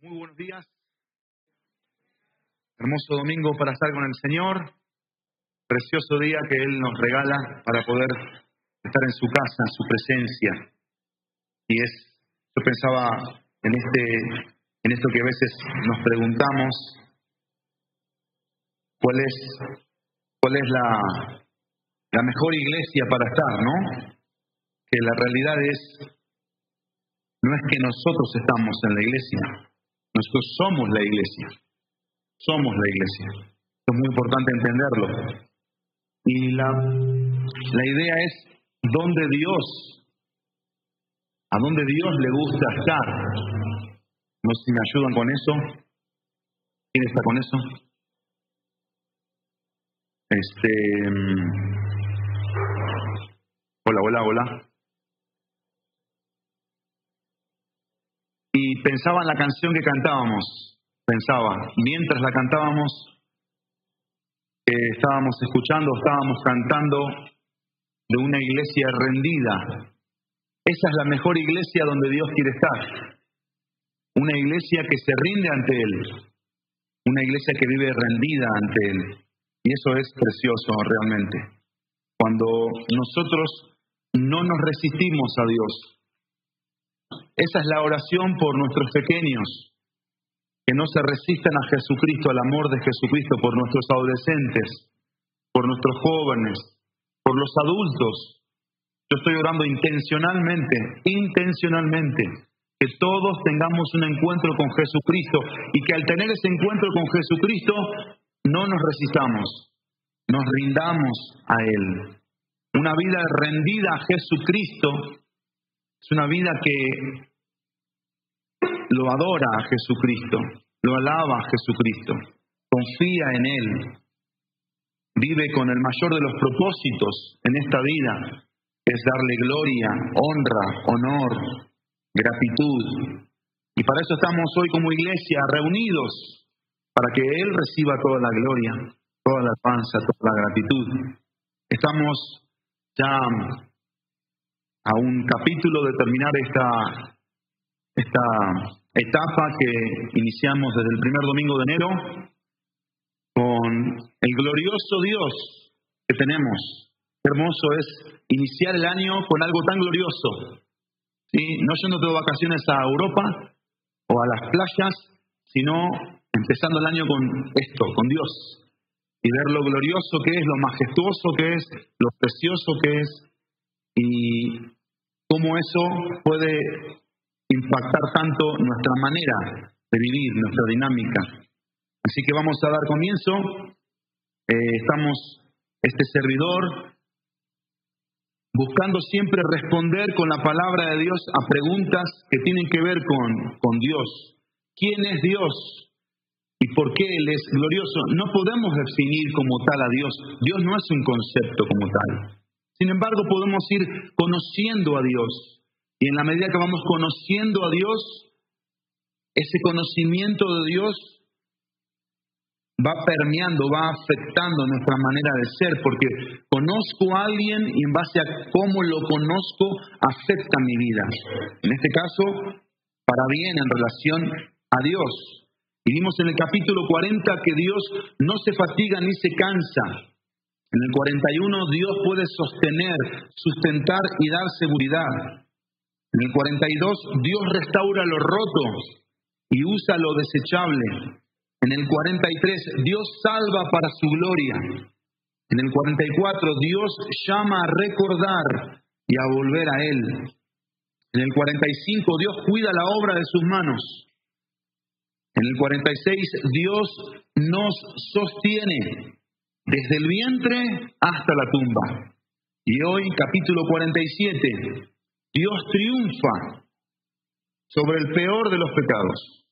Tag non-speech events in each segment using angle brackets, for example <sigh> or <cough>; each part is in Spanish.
Muy buenos días. Hermoso domingo para estar con el Señor. Precioso día que Él nos regala para poder estar en su casa, en su presencia. Y es, yo pensaba en este, en esto que a veces nos preguntamos, ¿cuál es, cuál es la, la mejor iglesia para estar, no? Que la realidad es, no es que nosotros estamos en la iglesia, nosotros somos la iglesia. Somos la iglesia. es muy importante entenderlo. Y la, la idea es dónde Dios, a dónde Dios le gusta estar. No sé si me ayudan con eso. ¿Quién está con eso? Este. Mm, hola, hola, hola. Y pensaba en la canción que cantábamos, pensaba, mientras la cantábamos, estábamos escuchando, estábamos cantando de una iglesia rendida. Esa es la mejor iglesia donde Dios quiere estar. Una iglesia que se rinde ante Él. Una iglesia que vive rendida ante Él. Y eso es precioso realmente. Cuando nosotros no nos resistimos a Dios, esa es la oración por nuestros pequeños, que no se resistan a Jesucristo, al amor de Jesucristo, por nuestros adolescentes, por nuestros jóvenes, por los adultos. Yo estoy orando intencionalmente, intencionalmente, que todos tengamos un encuentro con Jesucristo y que al tener ese encuentro con Jesucristo no nos resistamos, nos rindamos a Él. Una vida rendida a Jesucristo es una vida que lo adora a Jesucristo, lo alaba a Jesucristo, confía en Él, vive con el mayor de los propósitos en esta vida, es darle gloria, honra, honor, gratitud. Y para eso estamos hoy como iglesia reunidos, para que Él reciba toda la gloria, toda la alabanza, toda la gratitud. Estamos ya a un capítulo de terminar esta, esta etapa que iniciamos desde el primer domingo de enero con el glorioso Dios que tenemos. Hermoso es iniciar el año con algo tan glorioso. ¿Sí? No yendo de vacaciones a Europa o a las playas, sino empezando el año con esto, con Dios. Y ver lo glorioso que es, lo majestuoso que es, lo precioso que es, y cómo eso puede impactar tanto nuestra manera de vivir, nuestra dinámica. Así que vamos a dar comienzo. Eh, estamos, este servidor, buscando siempre responder con la palabra de Dios a preguntas que tienen que ver con, con Dios. ¿Quién es Dios? ¿Y por qué Él es glorioso? No podemos definir como tal a Dios. Dios no es un concepto como tal. Sin embargo, podemos ir conociendo a Dios. Y en la medida que vamos conociendo a Dios, ese conocimiento de Dios va permeando, va afectando nuestra manera de ser, porque conozco a alguien y en base a cómo lo conozco, afecta mi vida. En este caso, para bien en relación a Dios. Y vimos en el capítulo 40 que Dios no se fatiga ni se cansa. En el 41 Dios puede sostener, sustentar y dar seguridad. En el 42 Dios restaura lo roto y usa lo desechable. En el 43 Dios salva para su gloria. En el 44 Dios llama a recordar y a volver a Él. En el 45 Dios cuida la obra de sus manos. En el 46 Dios nos sostiene desde el vientre hasta la tumba. Y hoy, capítulo 47, Dios triunfa sobre el peor de los pecados.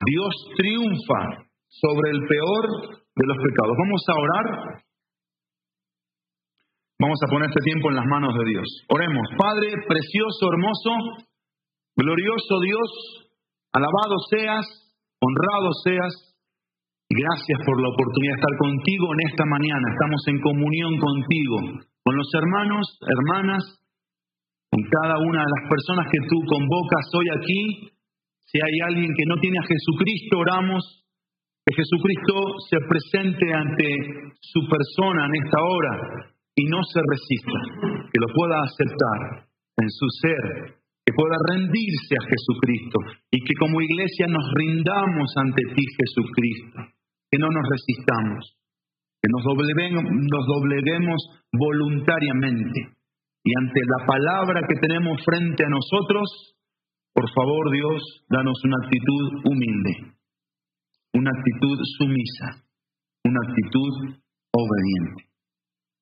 Dios triunfa sobre el peor de los pecados. Vamos a orar. Vamos a poner este tiempo en las manos de Dios. Oremos. Padre precioso, hermoso, glorioso Dios, alabado seas, honrado seas. Gracias por la oportunidad de estar contigo en esta mañana. Estamos en comunión contigo, con los hermanos, hermanas, con cada una de las personas que tú convocas hoy aquí. Si hay alguien que no tiene a Jesucristo, oramos que Jesucristo se presente ante su persona en esta hora y no se resista, que lo pueda aceptar en su ser, que pueda rendirse a Jesucristo y que como iglesia nos rindamos ante ti, Jesucristo, que no nos resistamos, que nos dobleguemos, nos dobleguemos voluntariamente y ante la palabra que tenemos frente a nosotros, por favor Dios, danos una actitud humilde una actitud sumisa, una actitud obediente.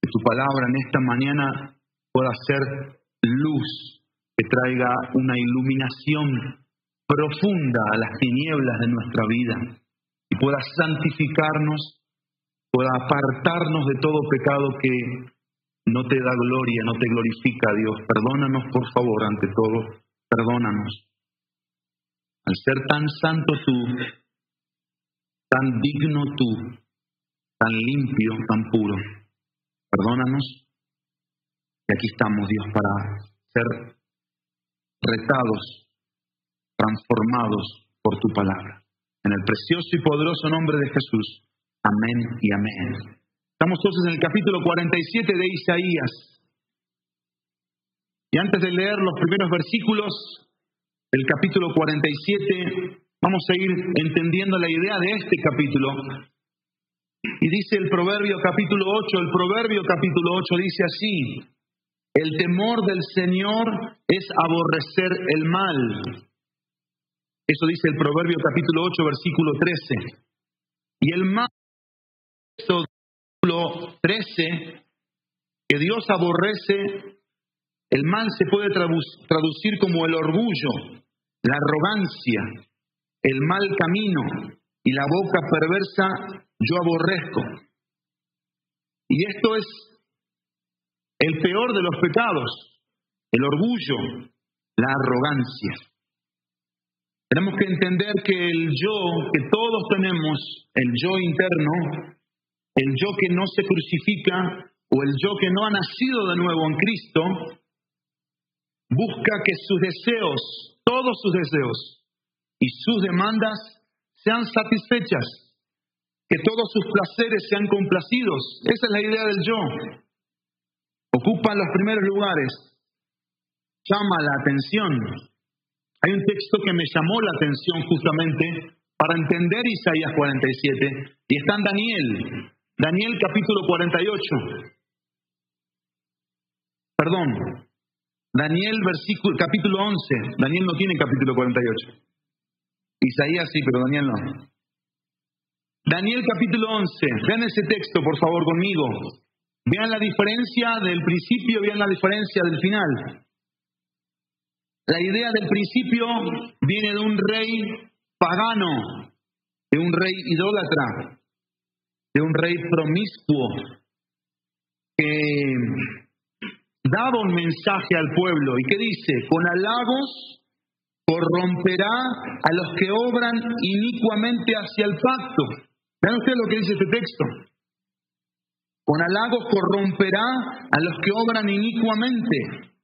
Que tu palabra en esta mañana pueda ser luz que traiga una iluminación profunda a las tinieblas de nuestra vida y pueda santificarnos, pueda apartarnos de todo pecado que no te da gloria, no te glorifica, Dios. Perdónanos, por favor, ante todo, perdónanos. Al ser tan santo tú, tan digno tú, tan limpio, tan puro. Perdónanos. Y aquí estamos, Dios, para ser retados, transformados por tu palabra. En el precioso y poderoso nombre de Jesús. Amén y amén. Estamos entonces en el capítulo 47 de Isaías. Y antes de leer los primeros versículos del capítulo 47, Vamos a ir entendiendo la idea de este capítulo. Y dice el Proverbio capítulo 8, el Proverbio capítulo 8 dice así, el temor del Señor es aborrecer el mal. Eso dice el Proverbio capítulo 8, versículo 13. Y el mal, versículo 13, que Dios aborrece, el mal se puede traducir como el orgullo, la arrogancia, el mal camino y la boca perversa yo aborrezco. Y esto es el peor de los pecados, el orgullo, la arrogancia. Tenemos que entender que el yo que todos tenemos, el yo interno, el yo que no se crucifica o el yo que no ha nacido de nuevo en Cristo, busca que sus deseos, todos sus deseos, y sus demandas sean satisfechas, que todos sus placeres sean complacidos. Esa es la idea del yo. Ocupa los primeros lugares, llama la atención. Hay un texto que me llamó la atención justamente para entender Isaías 47 y está en Daniel, Daniel capítulo 48. Perdón, Daniel versículo, capítulo 11. Daniel no tiene capítulo 48. Isaías sí, pero Daniel no. Daniel capítulo 11. Vean ese texto, por favor, conmigo. Vean la diferencia del principio, vean la diferencia del final. La idea del principio viene de un rey pagano, de un rey idólatra, de un rey promiscuo, que daba un mensaje al pueblo y que dice, con halagos corromperá a los que obran inicuamente hacia el pacto. Vean ustedes lo que dice este texto. Con halagos corromperá a los que obran inicuamente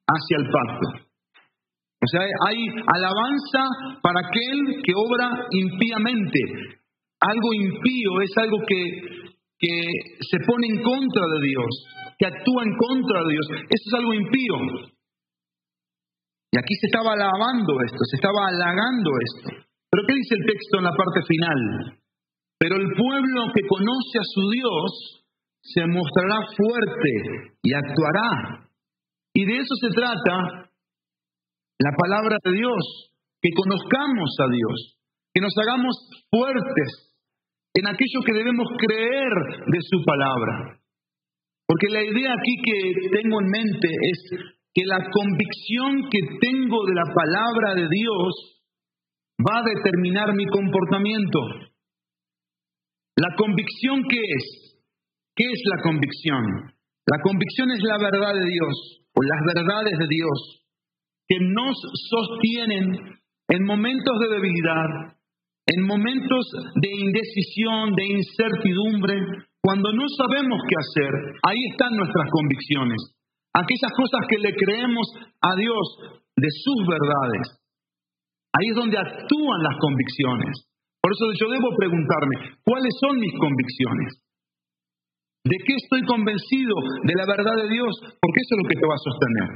hacia el pacto. O sea, hay alabanza para aquel que obra impíamente. Algo impío es algo que, que se pone en contra de Dios, que actúa en contra de Dios. Eso es algo impío. Y aquí se estaba alabando esto, se estaba halagando esto. Pero ¿qué dice el texto en la parte final? Pero el pueblo que conoce a su Dios se mostrará fuerte y actuará. Y de eso se trata la palabra de Dios, que conozcamos a Dios, que nos hagamos fuertes en aquello que debemos creer de su palabra. Porque la idea aquí que tengo en mente es que la convicción que tengo de la palabra de Dios va a determinar mi comportamiento. ¿La convicción qué es? ¿Qué es la convicción? La convicción es la verdad de Dios o las verdades de Dios que nos sostienen en momentos de debilidad, en momentos de indecisión, de incertidumbre, cuando no sabemos qué hacer. Ahí están nuestras convicciones aquellas cosas que le creemos a Dios de sus verdades. Ahí es donde actúan las convicciones. Por eso yo debo preguntarme, ¿cuáles son mis convicciones? ¿De qué estoy convencido? De la verdad de Dios, porque eso es lo que te va a sostener.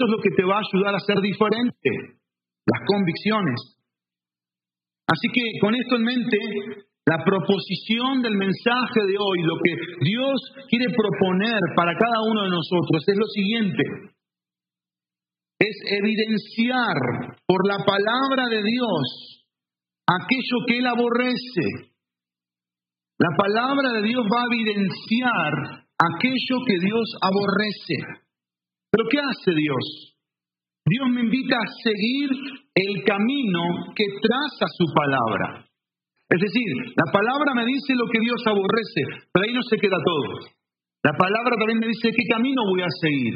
Eso es lo que te va a ayudar a ser diferente, las convicciones. Así que con esto en mente, la proposición del mensaje de hoy, lo que Dios quiere proponer para cada uno de nosotros es lo siguiente. Es evidenciar por la palabra de Dios aquello que Él aborrece. La palabra de Dios va a evidenciar aquello que Dios aborrece. Pero ¿qué hace Dios? Dios me invita a seguir el camino que traza su palabra. Es decir, la palabra me dice lo que Dios aborrece, pero ahí no se queda todo. La palabra también me dice qué camino voy a seguir.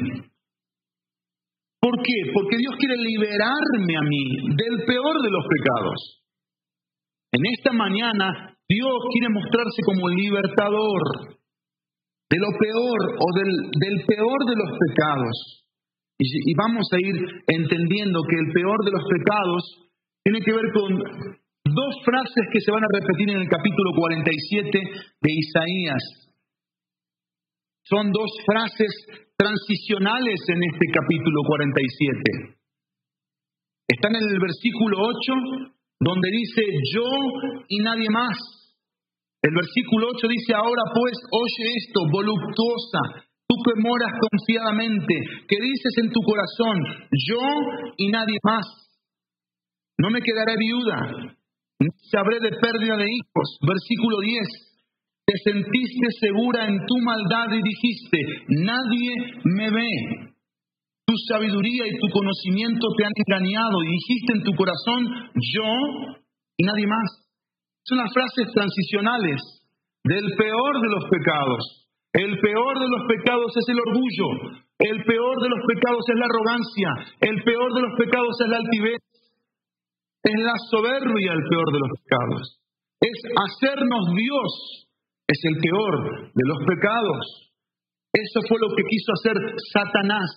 ¿Por qué? Porque Dios quiere liberarme a mí del peor de los pecados. En esta mañana Dios quiere mostrarse como libertador de lo peor o del, del peor de los pecados. Y, vamos a ir entendiendo que el peor de los pecados tiene que ver con dos frases que se van a repetir en el capítulo 47 de Isaías. Son dos frases transicionales en este capítulo 47. Están en el versículo 8, donde dice yo y nadie más. El versículo 8 dice, ahora pues, oye esto, voluptuosa, Tú que moras confiadamente, que dices en tu corazón, yo y nadie más. No me quedaré viuda, ni sabré de pérdida de hijos. Versículo 10. Te sentiste segura en tu maldad y dijiste, nadie me ve. Tu sabiduría y tu conocimiento te han engañado y dijiste en tu corazón, yo y nadie más. Son las frases transicionales del peor de los pecados el peor de los pecados es el orgullo. El peor de los pecados es la arrogancia. El peor de los pecados es la altivez. Es la soberbia el peor de los pecados. Es hacernos Dios. Es el peor de los pecados. Eso fue lo que quiso hacer Satanás.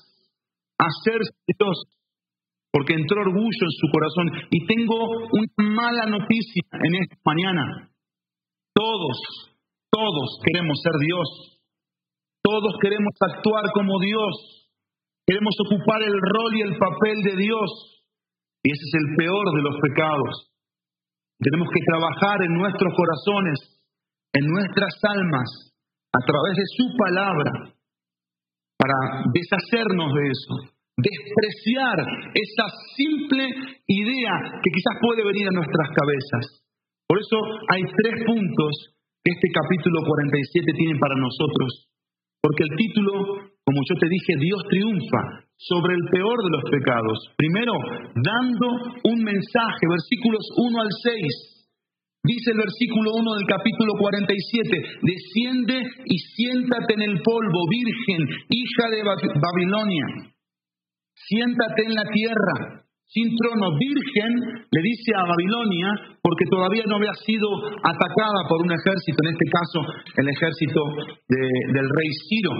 Hacerse Dios. Porque entró orgullo en su corazón. Y tengo una mala noticia en esta mañana. Todos, todos queremos ser Dios. Todos queremos actuar como Dios. Queremos ocupar el rol y el papel de Dios. Y ese es el peor de los pecados. Tenemos que trabajar en nuestros corazones, en nuestras almas, a través de su palabra, para deshacernos de eso, despreciar esa simple idea que quizás puede venir a nuestras cabezas. Por eso hay tres puntos que este capítulo 47 tiene para nosotros. Porque el título, como yo te dije, Dios triunfa sobre el peor de los pecados. Primero, dando un mensaje, versículos 1 al 6. Dice el versículo 1 del capítulo 47, desciende y siéntate en el polvo, virgen, hija de Babilonia. Siéntate en la tierra, sin trono, virgen, le dice a Babilonia, porque todavía no había sido atacada por un ejército, en este caso el ejército del rey Ciro.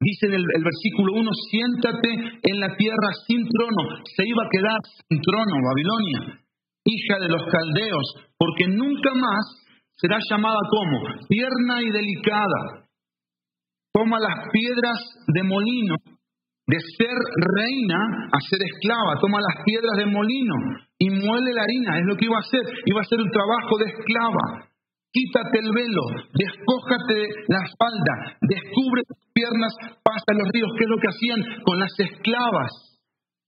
Dice en el, versículo 1, siéntate en la tierra sin trono, se iba a quedar sin trono Babilonia, hija de los caldeos, porque nunca más será llamada como tierna y delicada. Toma las piedras de molino de ser reina a ser esclava. Toma las piedras de molino y muele la harina. Es lo que iba a hacer. Iba a hacer un trabajo de esclava. Quítate el velo, despójate la espalda, descubre tus piernas, pasa los ríos. ¿Qué es lo que hacían con las esclavas?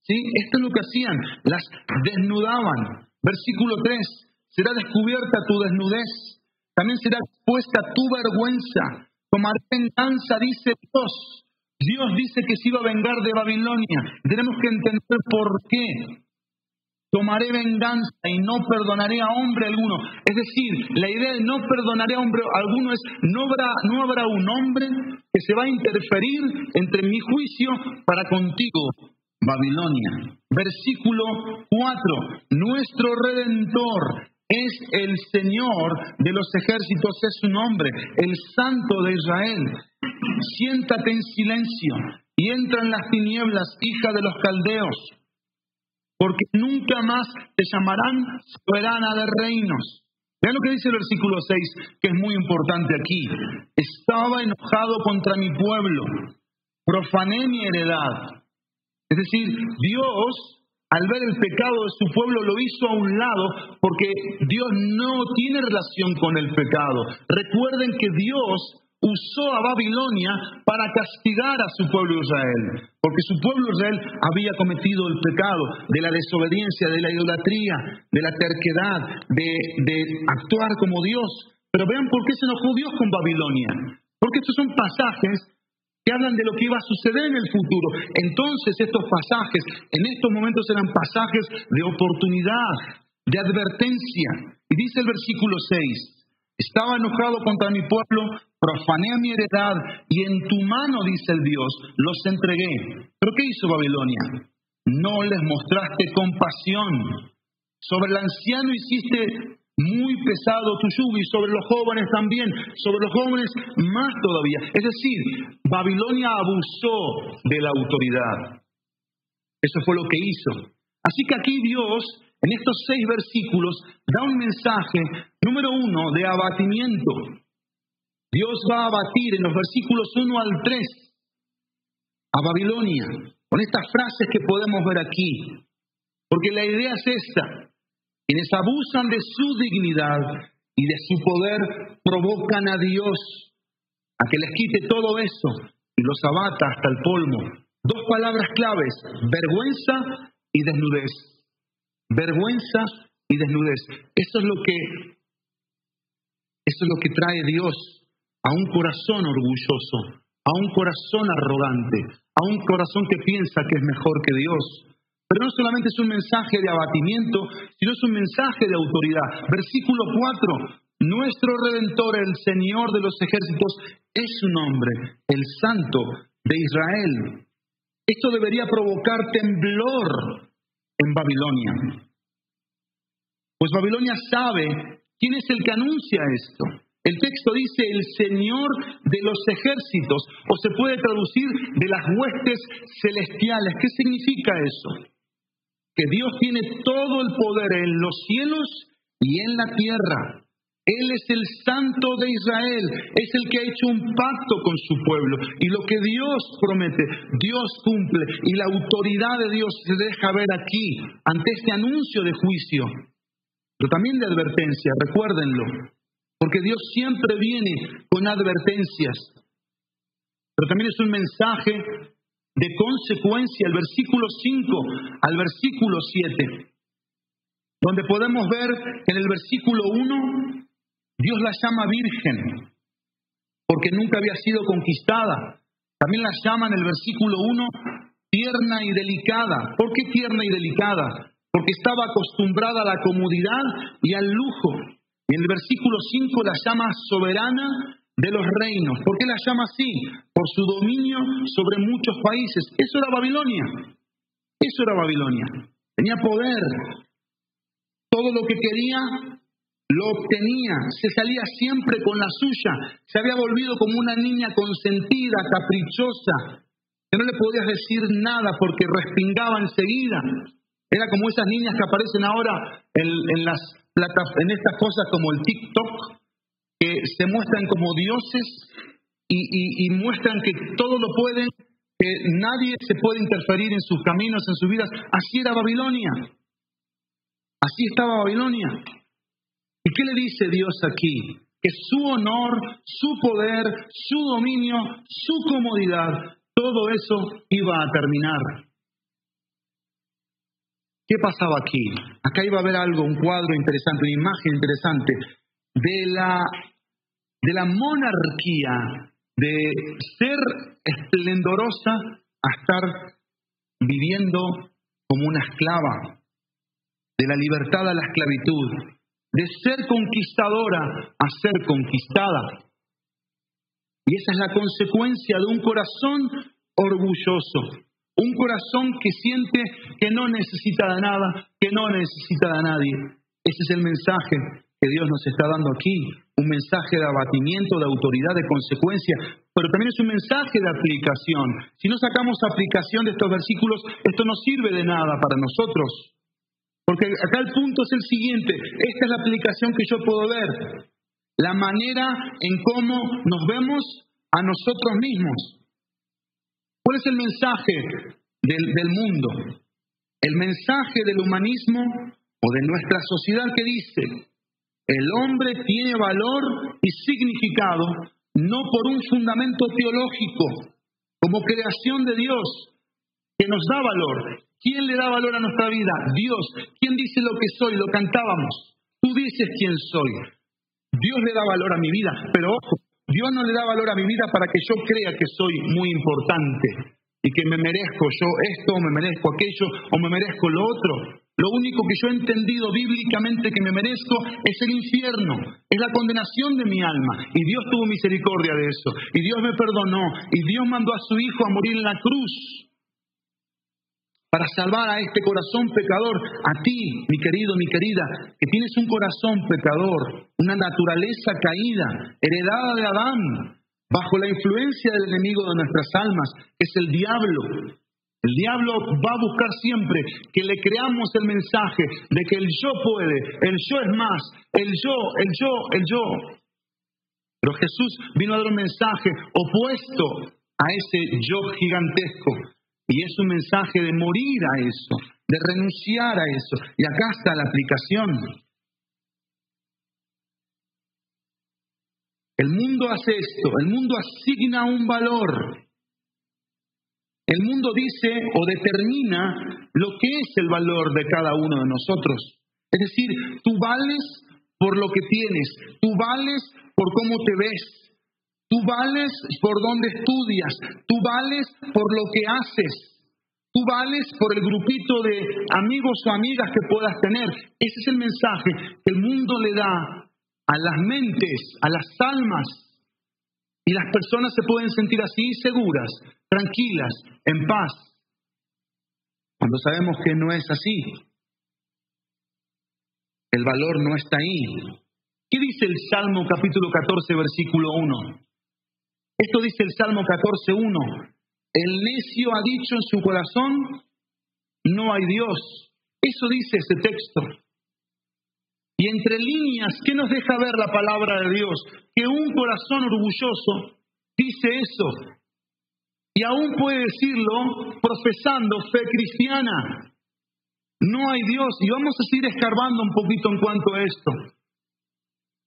¿Sí? Esto es lo que hacían. Las desnudaban. Versículo 3. Será descubierta tu desnudez. También será expuesta tu vergüenza. Tomaré venganza, dice Dios Dios dice que se iba a vengar de Babilonia. Tenemos que entender por qué. Tomaré venganza y no perdonaré a hombre alguno. Es decir, la idea de no perdonaré a hombre alguno es no habrá, no habrá un hombre que se va a interferir entre mi juicio para contigo, Babilonia. Versículo 4. Nuestro redentor es el Señor de los ejércitos, es su nombre, el Santo de Israel. Siéntate en silencio y entra en las tinieblas, hija de los caldeos. porque nunca más te llamarán soberana de reinos. Vean lo que dice el versículo 6, que es muy importante aquí. Estaba enojado contra mi pueblo, profané mi heredad. Es decir, Dios, al ver el pecado de su pueblo, lo hizo a un lado porque Dios no tiene relación con el pecado. Recuerden que Dios usó a Babilonia para castigar a su pueblo Israel, porque su pueblo Israel había cometido el pecado de la desobediencia, de la idolatría, de la terquedad, de, de actuar como Dios. Pero vean por qué se enojó Dios con Babilonia, porque estos son pasajes que hablan de lo que iba a suceder en el futuro. Entonces estos pasajes, en estos momentos eran pasajes de oportunidad, de advertencia. Y dice el versículo 6, estaba enojado contra mi pueblo, profané mi heredad y en tu mano, dice el Dios, los entregué. ¿Pero qué hizo Babilonia? No les mostraste compasión. Sobre el anciano hiciste muy pesado tu yugo y sobre los jóvenes también, sobre los jóvenes más todavía. Es decir, Babilonia abusó de la autoridad. Eso fue lo que hizo. Así que aquí Dios en estos seis versículos da un mensaje, número uno, de abatimiento. Dios va a abatir en los versículos 1 al 3 a Babilonia, con estas frases que podemos ver aquí. Porque la idea es esta. Quienes abusan de su dignidad y de su poder provocan a Dios a que les quite todo eso y los abata hasta el polvo. Dos palabras claves, vergüenza y desnudez vergüenza y desnudez. Eso es lo que eso es lo que trae Dios a un corazón orgulloso, a un corazón arrogante, a un corazón que piensa que es mejor que Dios. Pero no solamente es un mensaje de abatimiento, sino es un mensaje de autoridad. Versículo 4. Nuestro Redentor, el Señor de los ejércitos, es su nombre, el Santo de Israel. Esto debería provocar temblor en Babilonia. Pues Babilonia sabe quién es el que anuncia esto. El texto dice el Señor de los ejércitos, o se puede traducir de las huestes celestiales. ¿Qué significa eso? Que Dios tiene todo el poder en los cielos y en la tierra. Él es el santo de Israel, es el que ha hecho un pacto con su pueblo. Y lo que Dios promete, Dios cumple. Y la autoridad de Dios se deja ver aquí, ante este anuncio de juicio, pero también de advertencia, recuérdenlo. Porque Dios siempre viene con advertencias. Pero también es un mensaje de consecuencia, el versículo 5 al versículo 7, donde podemos ver en el versículo 1 Dios la llama virgen porque nunca había sido conquistada. También la llama en el versículo 1 tierna y delicada. ¿Por qué tierna y delicada? Porque estaba acostumbrada a la comodidad y al lujo. Y en el versículo 5 la llama soberana de los reinos. ¿Por qué la llama así? Por su dominio sobre muchos países. Eso era Babilonia. Eso era Babilonia. Tenía poder. Todo lo que quería lo obtenía, se salía siempre con la suya, se había volvido como una niña consentida, caprichosa, que no le podías decir nada porque respingaba enseguida. Era como esas niñas que aparecen ahora en, las en estas cosas como el TikTok, que se muestran como dioses y, y muestran que todo lo pueden, que nadie se puede interferir en sus caminos, en sus vidas. Así era Babilonia. Así estaba Babilonia. ¿Y qué le dice Dios aquí? Que su honor, su poder, su dominio, su comodidad, todo eso iba a terminar. ¿Qué pasaba aquí? Acá iba a haber algo, un cuadro interesante, una imagen interesante de la, de la monarquía, de ser esplendorosa a estar viviendo como una esclava, de la libertad a la esclavitud, de ser conquistadora a ser conquistada. Y esa es la consecuencia de un corazón orgulloso, un corazón que siente que no necesita de nada, que no necesita de nadie. Ese es el mensaje que Dios nos está dando aquí. un mensaje de abatimiento, de autoridad, de consecuencia, pero también es un mensaje de aplicación. Si no sacamos aplicación de estos versículos, esto no sirve de nada para nosotros. Porque acá el punto es el siguiente, esta es la aplicación que yo puedo ver, la manera en cómo nos vemos a nosotros mismos. ¿Cuál es el mensaje del, mundo? El mensaje del humanismo o de nuestra sociedad que dice, el hombre tiene valor y significado no por un fundamento teológico, como creación de Dios, que nos da valor. ¿Quién le da valor a nuestra vida? Dios. ¿Quién dice lo que soy? Lo cantábamos. Tú dices quién soy. Dios le da valor a mi vida, pero ojo, Dios no le da valor a mi vida para que yo crea que soy muy importante y que me merezco yo esto, o me merezco aquello, o me merezco lo otro. Lo único que yo he entendido bíblicamente que me merezco es el infierno, es la condenación de mi alma. Y Dios tuvo misericordia de eso. Y Dios me perdonó. Y Dios mandó a su Hijo a morir en la cruz para salvar a este corazón pecador, a ti, mi querido, mi querida, que tienes un corazón pecador, una naturaleza caída, heredada de Adán, bajo la influencia del enemigo de nuestras almas, que es el diablo, el diablo va a buscar siempre que le creamos el mensaje de que el yo puede, el yo es más, el yo, el yo, el yo. Pero Jesús vino a dar un mensaje opuesto a ese yo gigantesco. Y es un mensaje de morir a eso, de renunciar a eso. Y acá está la aplicación. El mundo hace esto, el mundo asigna un valor el mundo dice o determina lo que es el valor de cada uno de nosotros. Es decir, tú vales por lo que tienes, tú vales por cómo te ves, tú vales por dónde estudias, tú vales por lo que haces, tú vales por el grupito de amigos o amigas que puedas tener. Ese es el mensaje que el mundo le da a las mentes, a las almas. Y las personas se pueden sentir así seguras tranquilas, en paz, cuando sabemos que no es así. El valor no está ahí. ¿Qué dice el Salmo capítulo 14, versículo 1? Esto dice el Salmo 14, 1. El necio ha dicho en su corazón, no hay Dios. Eso dice ese texto. Y entre líneas, ¿qué nos deja ver la palabra de Dios? Que un corazón orgulloso dice eso, y aún puede decirlo profesando fe cristiana. No hay Dios. Y vamos a seguir escarbando un poquito en cuanto a esto.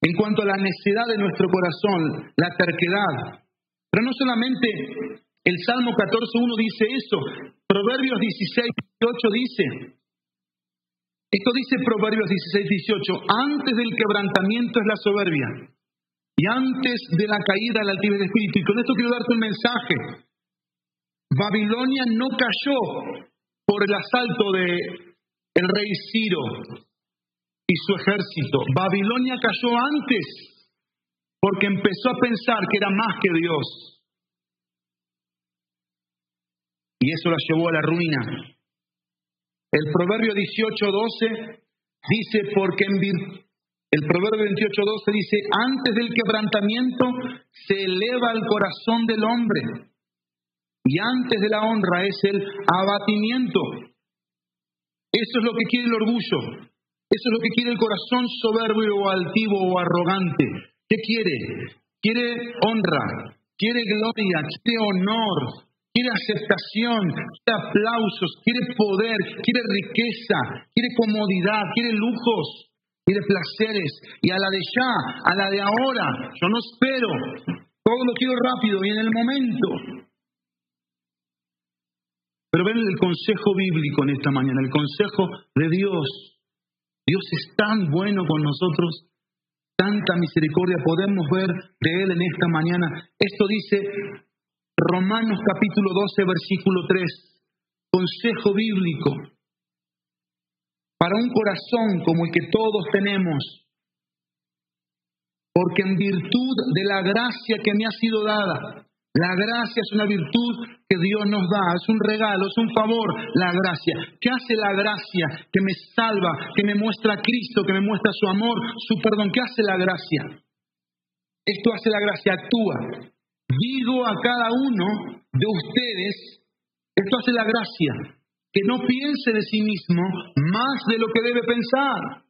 En cuanto a la necedad de nuestro corazón, la terquedad. Pero no solamente el Salmo 14.1 dice eso. Proverbios 16, 18 dice. Esto dice Proverbios 16, 18. Antes del quebrantamiento es la soberbia. Y antes de la caída la altivez de espíritu. Y con esto quiero darte un mensaje. Babilonia no cayó por el asalto de el rey Ciro y su ejército. Babilonia cayó antes porque empezó a pensar que era más que Dios. Y eso la llevó a la ruina. El proverbio 18:12 dice porque en el proverbio 28:12 dice, antes del quebrantamiento se eleva el corazón del hombre y antes de la honra es el abatimiento. Eso es lo que quiere el orgullo. Eso es lo que quiere el corazón soberbio o altivo o arrogante. ¿Qué quiere? Quiere honra, quiere gloria, quiere honor, quiere aceptación, quiere aplausos, quiere poder, quiere riqueza, quiere comodidad, quiere lujos, quiere placeres. Y a la de ya, a la de ahora, yo no espero, todo lo quiero rápido y en el momento. Pero ven el consejo bíblico en esta mañana, el consejo de Dios. Dios es tan bueno con nosotros, tanta misericordia podemos ver de Él en esta mañana. Esto dice Romanos capítulo 12, versículo 3, consejo bíblico. Para un corazón como el que todos tenemos, porque en virtud de la gracia que me ha sido dada, la gracia es una virtud que Dios nos da, es un regalo, es un favor, la gracia. ¿Qué hace la gracia? Que me salva, que me muestra a Cristo, que me muestra su amor, su perdón. ¿Qué hace la gracia? Esto hace la gracia, actúa. Digo a cada uno de ustedes, esto hace la gracia, que no piense de sí mismo más de lo que debe pensar.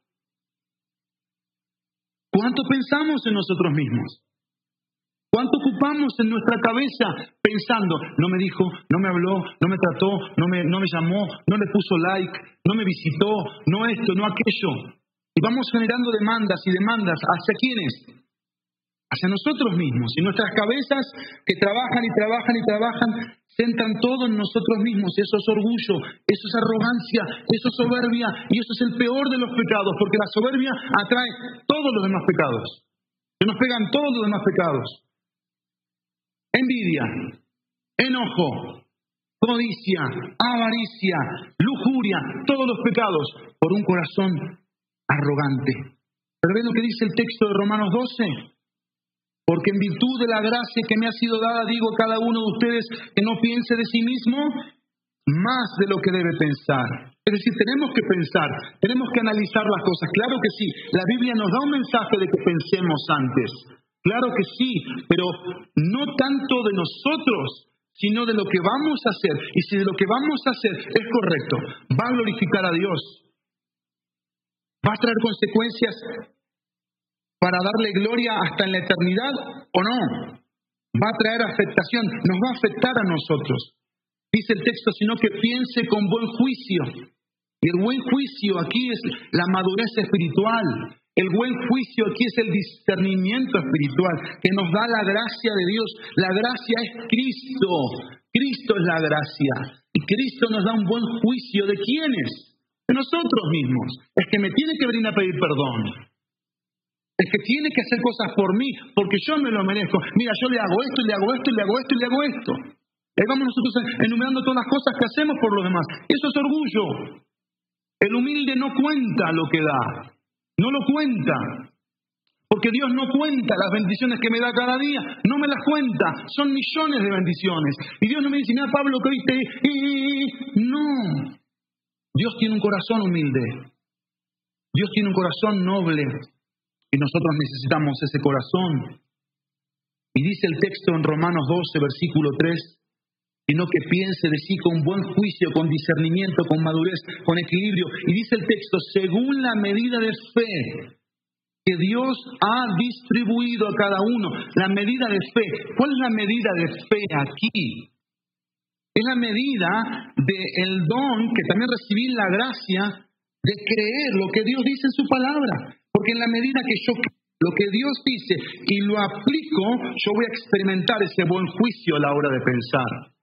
¿Cuánto pensamos en nosotros mismos? ¿Cuánto ocupamos en nuestra cabeza pensando, no me dijo, no me habló, no me trató, no me, no me llamó, no le puso like, no me visitó, no esto, no aquello? Y vamos generando demandas y demandas. ¿Hacia quiénes? hacia nosotros mismos. Y nuestras cabezas que trabajan y trabajan y trabajan, centran todo en nosotros mismos. Eso es orgullo, eso es arrogancia, eso es soberbia y eso es el peor de los pecados, porque la soberbia atrae todos los demás pecados. Se nos pegan todos los demás pecados. Envidia, enojo, codicia, avaricia, lujuria, todos los pecados por un corazón arrogante. Pero lo que dice el texto de Romanos 12. Porque en virtud de la gracia que me ha sido dada, digo a cada uno de ustedes que no piense de sí mismo más de lo que debe pensar. Es decir, tenemos que pensar, tenemos que analizar las cosas. Claro que sí, la Biblia nos da un mensaje de que pensemos antes. Claro que sí, pero no tanto de nosotros, sino de lo que vamos a hacer. Y si de lo que vamos a hacer es correcto, va a glorificar a Dios, va a traer consecuencias para darle gloria hasta en la eternidad o no. Va a traer afectación, nos va a afectar a nosotros. Dice el texto, sino que piense con buen juicio. Y el buen juicio aquí es la madurez espiritual. El buen juicio aquí es el discernimiento espiritual que nos da la gracia de Dios. La gracia es Cristo. Cristo es la gracia. Y Cristo nos da un buen juicio de quiénes? De nosotros mismos. Es que me tiene que venir a pedir perdón. Es que tiene que hacer cosas por mí, porque yo me lo merezco. Mira, yo le hago esto, le hago esto, le hago esto, le hago esto. Ahí vamos nosotros enumerando todas las cosas que hacemos por los demás. Eso es orgullo. El humilde no cuenta lo que da. No lo cuenta. Porque Dios no cuenta las bendiciones que me da cada día. No me las cuenta. Son millones de bendiciones. Y Dios no me dice, mira Pablo, que viste. No. Dios tiene un corazón humilde. Dios tiene un corazón noble. Y nosotros necesitamos ese corazón. Y dice el texto en Romanos 12, versículo 3, sino que piense de sí con buen juicio, con discernimiento, con madurez, con equilibrio. Y dice el texto, según la medida de fe que Dios ha distribuido a cada uno, la medida de fe. ¿Cuál es la medida de fe aquí? Es la medida del don que también recibí la gracia de creer lo que Dios dice en su palabra. Porque en la medida que yo lo que Dios dice y lo aplico, yo voy a experimentar ese buen juicio a la hora de pensar.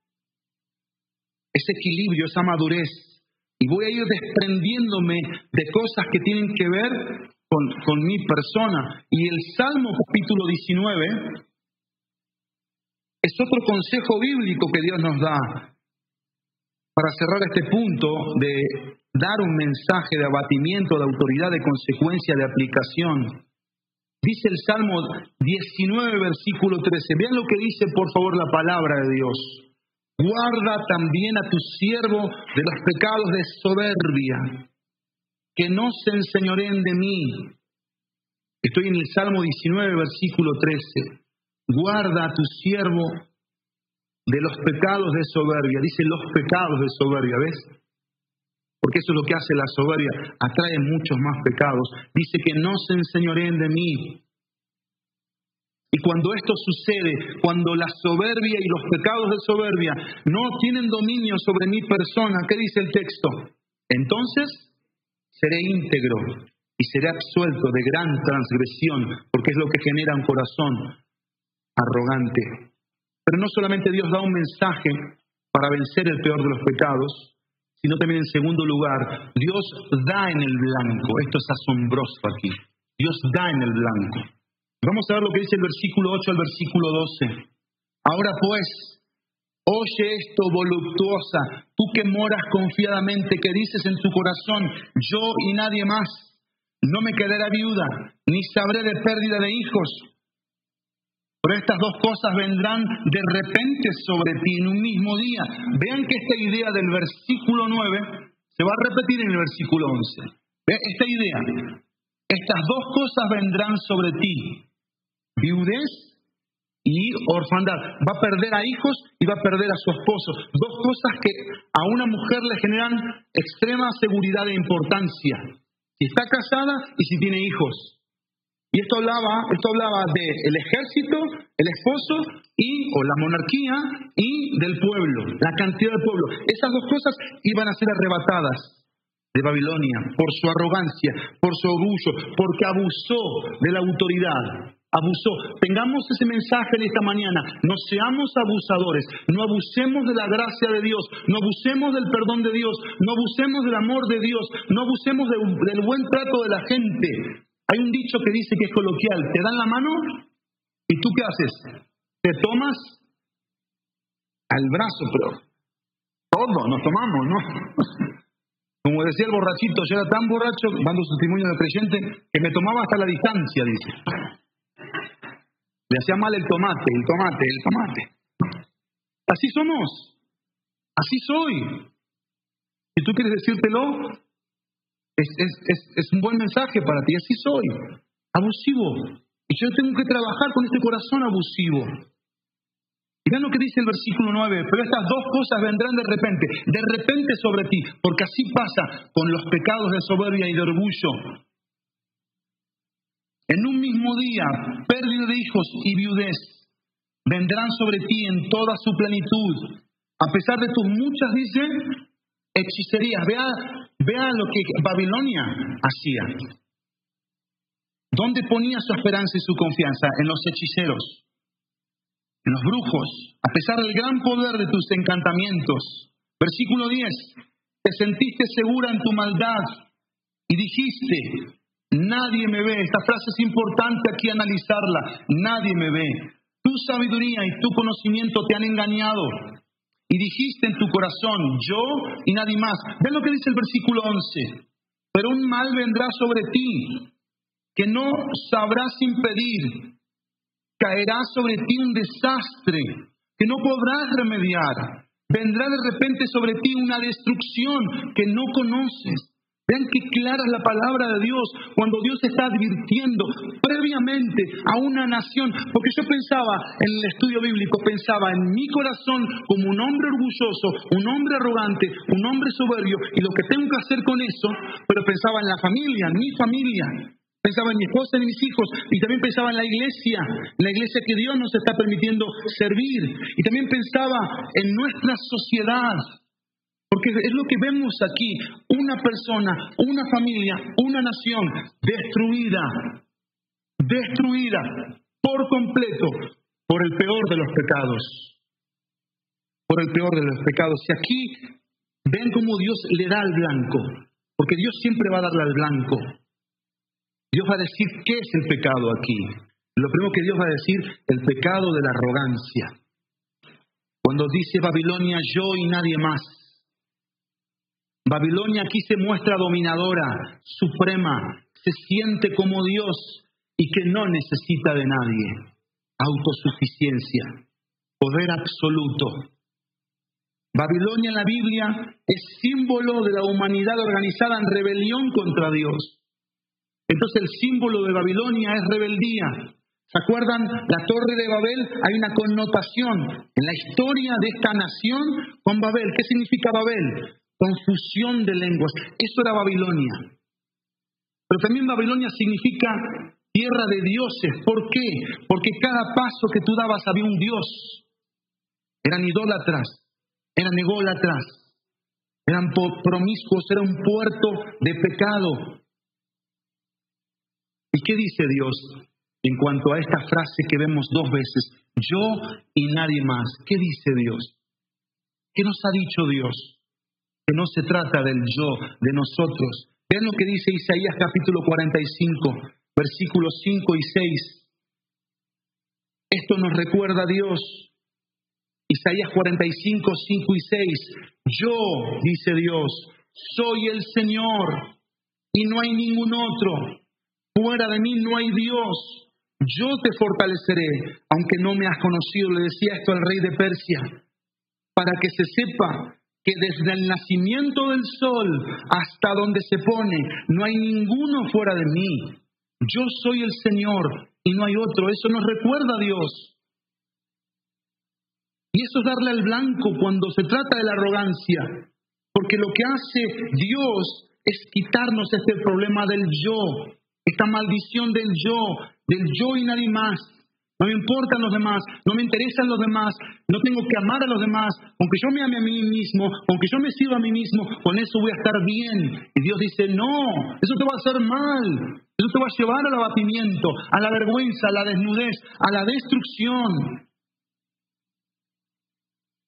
Ese equilibrio, esa madurez. Y voy a ir desprendiéndome de cosas que tienen que ver con, con mi persona. Y el Salmo capítulo 19 es otro consejo bíblico que Dios nos da para cerrar este punto de dar un mensaje de abatimiento, de autoridad, de consecuencia, de aplicación. Dice el Salmo 19, versículo 13. Vean lo que dice, por favor, la palabra de Dios. Guarda también a tu siervo de los pecados de soberbia, que no se enseñoreen de mí. Estoy en el Salmo 19, versículo 13. Guarda a tu siervo de los pecados de soberbia. Dice los pecados de soberbia, ¿ves? porque eso es lo que hace la soberbia, atrae muchos más pecados. Dice que no se enseñoreen de mí. Y cuando esto sucede, cuando la soberbia y los pecados de soberbia no tienen dominio sobre mi persona, ¿qué dice el texto? Entonces seré íntegro y seré absuelto de gran transgresión, porque es lo que genera un corazón arrogante. Pero no solamente Dios da un mensaje para vencer el peor de los pecados, sino también en segundo lugar, Dios da en el blanco. Esto es asombroso aquí. Dios da en el blanco. Vamos a ver lo que dice el versículo 8 al versículo 12. Ahora pues, oye esto voluptuosa, tú que moras confiadamente, que dices en tu corazón, yo y nadie más, no me quedará viuda, ni sabré de pérdida de hijos pero estas dos cosas vendrán de repente sobre ti en un mismo día. Vean que esta idea del versículo 9 se va a repetir en el versículo 11. Esta idea, estas dos cosas vendrán sobre ti. viudez y orfandad. Va a perder a hijos y va a perder a su esposo. Dos cosas que a una mujer le generan extrema seguridad e importancia. Si está casada y si tiene hijos. Y esto hablaba, esto hablaba del ejército, el esposo y o la monarquía y del pueblo, la cantidad de pueblo. Esas dos cosas iban a ser arrebatadas de Babilonia por su arrogancia, por su orgullo, porque abusó de la autoridad abusó. Tengamos ese mensaje en esta mañana. No seamos abusadores. No abusemos de la gracia de Dios. No abusemos del perdón de Dios. No abusemos del amor de Dios. No abusemos del buen trato de la gente. Hay un dicho que dice que es coloquial. Te dan la mano y tú qué haces? Te tomas al brazo, pero todo nos tomamos, ¿no? <laughs> Como decía el borrachito, yo era tan borracho, dando su testimonio de creyente, que me tomaba hasta la distancia, dice. Le hacía mal el tomate, el tomate, el tomate. Así somos. Así soy. Si tú quieres decírtelo, es, es, un buen mensaje para ti. Así soy. Abusivo. Y yo tengo que trabajar con este corazón abusivo. Vean lo que dice el versículo 9, pero estas dos cosas vendrán de repente, de repente sobre ti, porque así pasa con los pecados de soberbia y de orgullo, en un mismo día, pérdida de hijos y viudez vendrán sobre ti en toda su plenitud. A pesar de tus muchas, dice, hechicerías. Vea, vea lo que Babilonia hacía. ¿Dónde ponía su esperanza y su confianza? En los hechiceros, los brujos, a pesar del gran poder de tus encantamientos. Versículo 10. Te sentiste segura en tu maldad y dijiste, Nadie me ve. Esta frase es importante aquí analizarla. Nadie me ve. Tu sabiduría y tu conocimiento te han engañado. Y dijiste en tu corazón, yo y nadie más. Ven lo que dice el versículo 11. Pero un mal vendrá sobre ti que no sabrás impedir. Caerá sobre ti un desastre que no podrás remediar. Vendrá de repente sobre ti una destrucción que no conoces. Vean qué clara es la palabra de Dios cuando Dios está advirtiendo previamente a una nación. Porque yo pensaba en el estudio bíblico, pensaba en mi corazón como un hombre orgulloso, un hombre arrogante, un hombre soberbio y lo que tengo que hacer con eso, pero pensaba en la familia, en mi familia. Pensaba en mi esposa y en mis hijos y también pensaba en la iglesia, la iglesia que Dios nos está permitiendo servir. Y también pensaba en nuestra sociedad, porque es lo que vemos aquí, una persona, una familia, una nación destruida, destruida por completo por el peor de los pecados, por el peor de los pecados. Y aquí ven cómo Dios le da al blanco, porque Dios siempre va a darle al blanco. Dios va a decir qué es el pecado aquí. Lo primero que Dios va a decir, el pecado de la arrogancia. Cuando dice Babilonia yo y nadie más, Babilonia aquí se muestra dominadora, suprema, se siente como Dios y que no necesita de nadie. Autosuficiencia, poder absoluto. Babilonia en la Biblia es símbolo de la humanidad organizada en rebelión contra Dios. Entonces el símbolo de Babilonia es rebeldía. ¿Se acuerdan? La torre de Babel hay una connotación en la historia de esta nación con Babel. ¿Qué significa Babel? confusión de lenguas. Eso era Babilonia. Pero también Babilonia significa tierra de dioses. ¿Por qué? Porque cada paso que tú dabas había un dios. Eran idólatras, eran ególatras, eran promiscuos, era un puerto de pecado. ¿Y qué dice Dios en cuanto a esta frase que vemos dos veces? Yo y nadie más. ¿Qué dice Dios? ¿Qué nos ha dicho Dios? que no se trata del yo, de nosotros. Vean lo que dice Isaías capítulo 45, versículos 5 y 6. Esto nos recuerda a Dios. Isaías 45, 5 y 6. Yo, dice Dios, soy el Señor y no hay ningún otro. Fuera de mí no hay Dios. Yo te fortaleceré, aunque no me has conocido, le decía esto al rey de Persia, para que se sepa que desde el nacimiento del sol hasta donde se pone, no hay ninguno fuera de mí. Yo soy el Señor y no hay otro. Eso nos recuerda a Dios. Y eso es darle al blanco cuando se trata de la arrogancia. Porque lo que hace Dios es quitarnos este problema del yo, esta maldición del yo, del yo y nadie más. No me importan los demás, no me interesan los demás, no tengo que amar a los demás. Aunque yo me ame a mí mismo, aunque yo me sirva a mí mismo, con eso voy a estar bien. Y Dios dice, no, eso te va a hacer mal. Eso te va a llevar al abatimiento, a la vergüenza, a la desnudez, a la destrucción.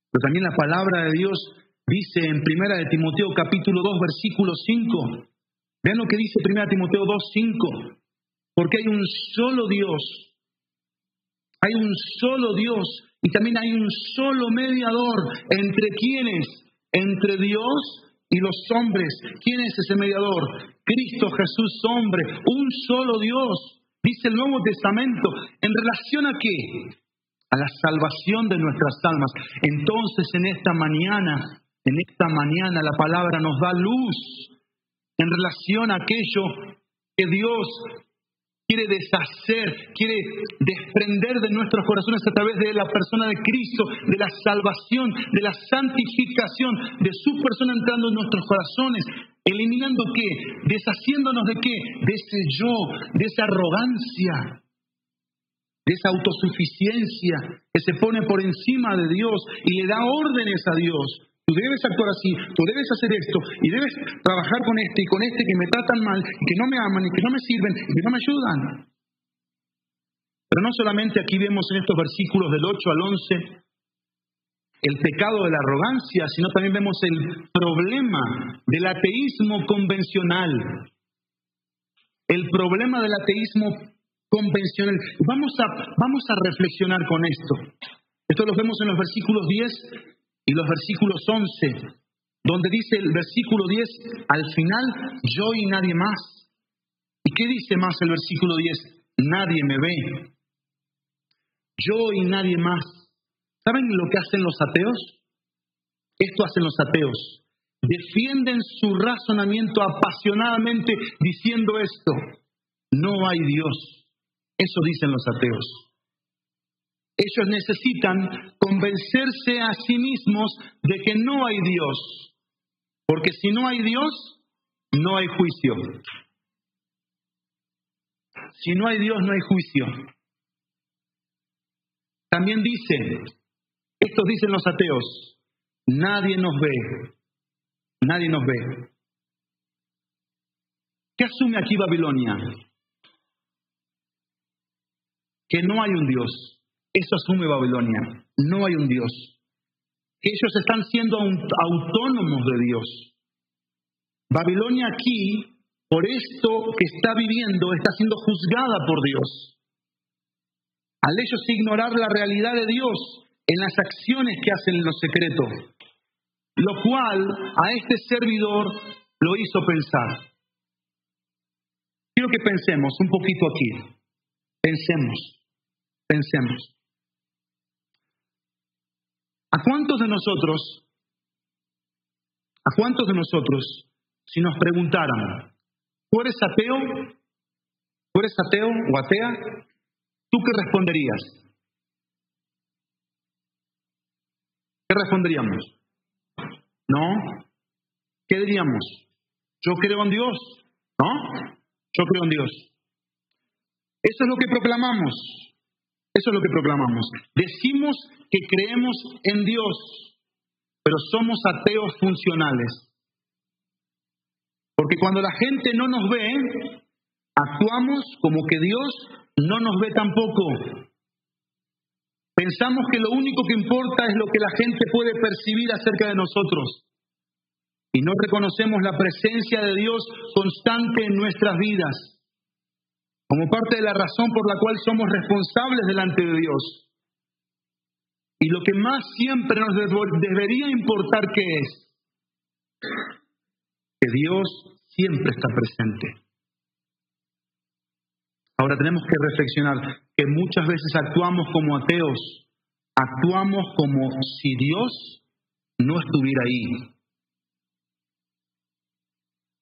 Pero también la palabra de Dios dice en Primera de Timoteo capítulo 2 versículo 5. Vean lo que dice Primera de Timoteo 2, 5. Porque hay un solo Dios hay un solo Dios y también hay un solo mediador entre quienes, entre Dios y los hombres. ¿Quién es ese mediador? Cristo Jesús hombre, un solo Dios. Dice el Nuevo Testamento, ¿en relación a qué? A la salvación de nuestras almas. Entonces en esta mañana, en esta mañana la palabra nos da luz en relación a aquello que Dios quiere deshacer, quiere desprender de nuestros corazones a través de la persona de Cristo, de la salvación, de la santificación, de su persona entrando en nuestros corazones, eliminando qué, deshaciéndonos de qué, de ese yo, de esa arrogancia, de esa autosuficiencia que se pone por encima de Dios y le da órdenes a Dios. Tú debes actuar así, tú debes hacer esto y debes trabajar con este y con este que me tratan mal, y que no me aman y que no me sirven y que no me ayudan. Pero no solamente aquí vemos en estos versículos del 8 al 11 el pecado de la arrogancia, sino también vemos el problema del ateísmo convencional. El problema del ateísmo convencional. Vamos a, vamos a reflexionar con esto. Esto lo vemos en los versículos 10 y los versículos 11, donde dice el versículo 10, al final, yo y nadie más. ¿Y qué dice más el versículo 10? Nadie me ve. Yo y nadie más. ¿Saben lo que hacen los ateos? Esto hacen los ateos. Defienden su razonamiento apasionadamente diciendo esto. No hay Dios. Eso dicen los ateos. Ellos necesitan convencerse a sí mismos de que no hay Dios. Porque si no hay Dios, no hay juicio. Si no hay Dios, no hay juicio. También dicen, estos dicen los ateos, nadie nos ve, nadie nos ve. ¿Qué asume aquí Babilonia? Que no hay un Dios. Eso asume Babilonia. No hay un Dios. Ellos están siendo autónomos de Dios. Babilonia aquí, por esto que está viviendo, está siendo juzgada por Dios. Al ellos ignorar la realidad de Dios en las acciones que hacen en lo secreto, lo cual a este servidor lo hizo pensar. Quiero que pensemos un poquito aquí. Pensemos, pensemos. ¿A cuántos de nosotros, a cuántos de nosotros, si nos preguntaran, ¿tú eres ateo? ¿Tú ateo o atea? ¿Tú qué responderías? ¿Qué responderíamos? ¿No? ¿Qué diríamos? Yo creo en Dios, ¿no? Yo creo en Dios. Eso es lo que proclamamos. Eso es lo que proclamamos. Decimos que creemos en Dios, pero somos ateos funcionales. Porque cuando la gente no nos ve, actuamos como que Dios no nos ve tampoco. Pensamos que lo único que importa es lo que la gente puede percibir acerca de nosotros. Y no reconocemos la presencia de Dios constante en nuestras vidas como parte de la razón por la cual somos responsables delante de Dios. Y lo que más siempre nos debería importar que es que Dios siempre está presente. Ahora tenemos que reflexionar que muchas veces actuamos como ateos, actuamos como si Dios no estuviera ahí.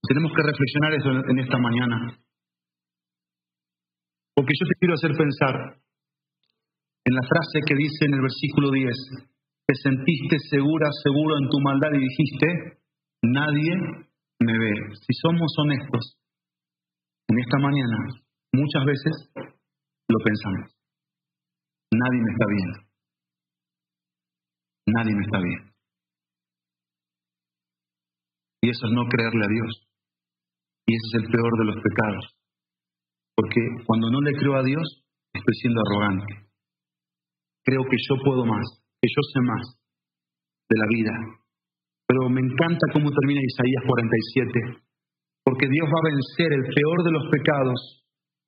Tenemos que reflexionar eso en esta mañana. Porque yo te quiero hacer pensar en la frase que dice en el versículo 10, te sentiste segura, seguro en tu maldad y dijiste, nadie me ve. Si somos honestos, en esta mañana muchas veces lo pensamos. Nadie me está viendo. Nadie me está viendo. Y eso es no creerle a Dios. Y ese es el peor de los pecados. Porque cuando no le creo a Dios, estoy siendo arrogante. Creo que yo puedo más, que yo sé más de la vida. Pero me encanta cómo termina Isaías 47. Porque Dios va a vencer el peor de los pecados,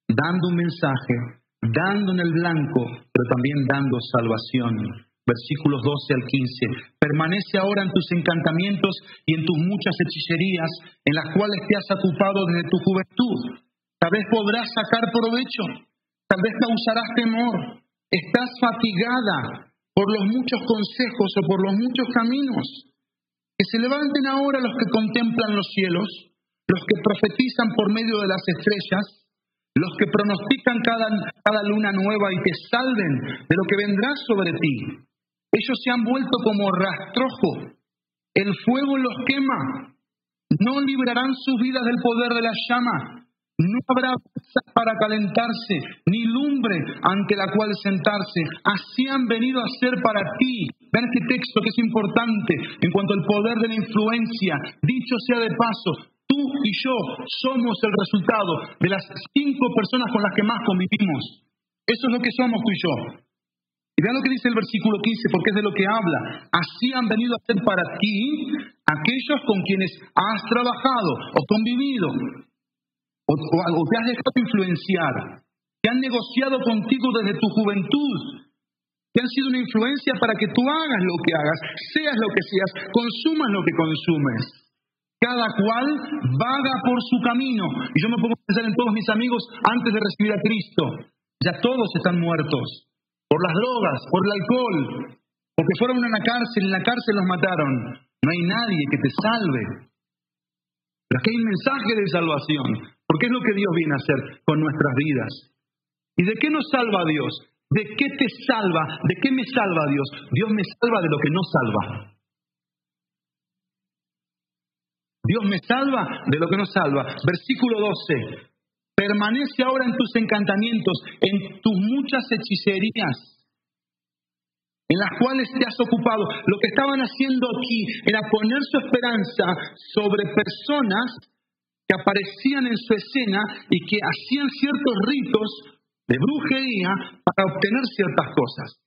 dando un mensaje, dando en el blanco, pero también dando salvación versículos 12 al 15. Permanece ahora en tus encantamientos y en tus muchas hechicerías, en las cuales te has ocupado desde tu juventud. Tal vez podrás sacar provecho, tal vez causarás temor. Estás fatigada por los muchos consejos o por los muchos caminos. Que se levanten ahora los que contemplan los cielos, los que profetizan por medio de las estrellas, los que pronostican cada, luna nueva y te salven de lo que vendrá sobre ti. Ellos se han vuelto como rastrojo. El fuego los quema. No librarán sus vidas del poder de la llama. No habrá para calentarse, ni lumbre ante la cual sentarse. Así han venido a ser para ti. Ven este texto que es importante en cuanto al poder de la influencia. Dicho sea de paso, tú y yo somos el resultado de las cinco personas con las que más convivimos. Eso es lo que somos tú y yo. Y vean lo que dice el versículo 15, porque es de lo que habla. Así han venido a ser para ti aquellos con quienes has trabajado o convivido, o, te has dejado influenciar, que han negociado contigo desde tu juventud, que han sido una influencia para que tú hagas lo que hagas, seas lo que seas, consumas lo que consumes. Cada cual vaga por su camino. Y yo me pongo a pensar en todos mis amigos antes de recibir a Cristo. Ya todos están muertos por las drogas, por el alcohol, porque fueron a una cárcel, en la cárcel los mataron. No hay nadie que te salve. Pero aquí hay un mensaje de salvación, porque es lo que Dios viene a hacer con nuestras vidas. ¿Y de qué nos salva Dios? ¿De qué te salva? ¿De qué me salva Dios? Dios me salva de lo que no salva. Dios me salva de lo que no salva. Versículo 12. Permanece ahora en tus encantamientos, en tus muchas hechicerías, en las cuales te has ocupado. Lo que estaban haciendo aquí era poner su esperanza sobre personas que aparecían en su escena y que hacían ciertos ritos de brujería para obtener ciertas cosas.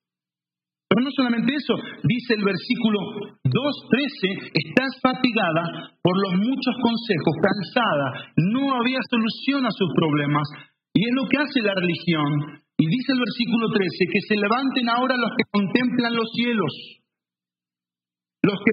Pero no solamente eso, dice el versículo 2.13, estás fatigada por los muchos consejos, cansada, no había solución a sus problemas. Y es lo que hace la religión. Y dice el versículo 13, que se levanten ahora los que contemplan los cielos los que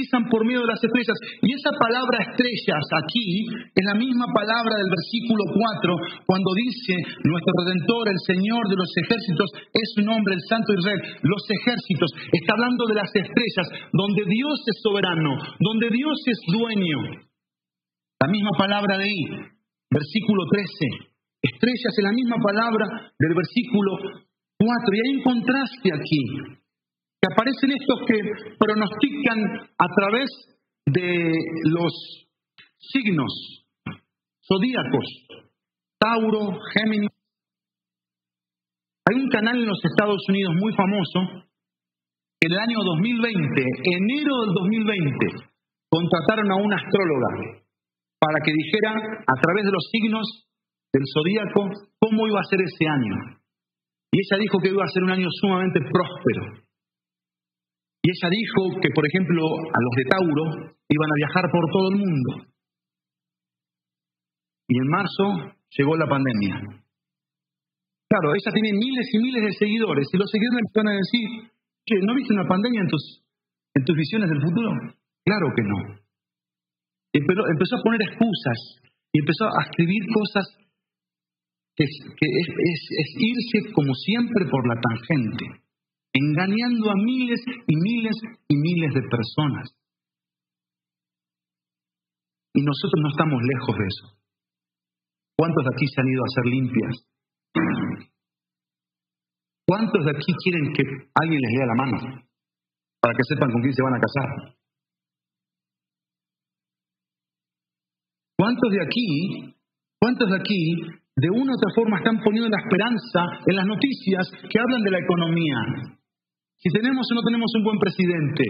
profetizan por medio de las estrellas. Y esa palabra estrellas aquí es la misma palabra del versículo 4, cuando dice nuestro Redentor, el Señor de los ejércitos, es su nombre, el Santo Israel. Los ejércitos, está hablando de las estrellas, donde Dios es soberano, donde Dios es dueño. La misma palabra de ahí, versículo 13. Estrellas es la misma palabra del versículo 4. Y hay un contraste aquí que aparecen estos que pronostican a través de los signos zodíacos, Tauro, Géminis. Hay un canal en los Estados Unidos muy famoso que en el año 2020, enero del 2020, contrataron a una astróloga para que dijera a través de los signos del zodíaco cómo iba a ser ese año. Y ella dijo que iba a ser un año sumamente próspero. Y ella dijo que, por ejemplo, a los de Tauro iban a viajar por todo el mundo. Y en marzo llegó la pandemia. Claro, ella tiene miles y miles de seguidores y los seguidores empezaron a decir, que ¿no viste una pandemia en tus, en tus visiones del futuro? Claro que no. Pero empezó a poner excusas y empezó a escribir cosas que, es irse como siempre por la tangente engañando a miles y miles y miles de personas. Y nosotros no estamos lejos de eso. ¿Cuántos de aquí se han ido a hacer limpias? ¿Cuántos de aquí quieren que alguien les lea la mano para que sepan con quién se van a casar? ¿Cuántos de aquí, cuántos de aquí, de una u otra forma, están poniendo la esperanza en las noticias que hablan de la economía? Si tenemos o no tenemos un buen presidente.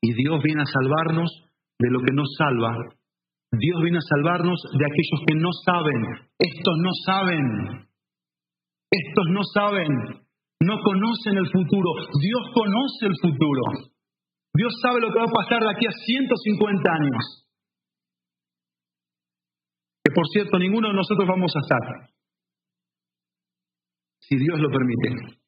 Y Dios viene a salvarnos de lo que nos salva. Dios viene a salvarnos de aquellos que no saben. Estos no saben. Estos no saben. No conocen el futuro. Dios conoce el futuro. Dios sabe lo que va a pasar de aquí a 150 años. Que por cierto, ninguno de nosotros vamos a estar. Si Dios lo permite.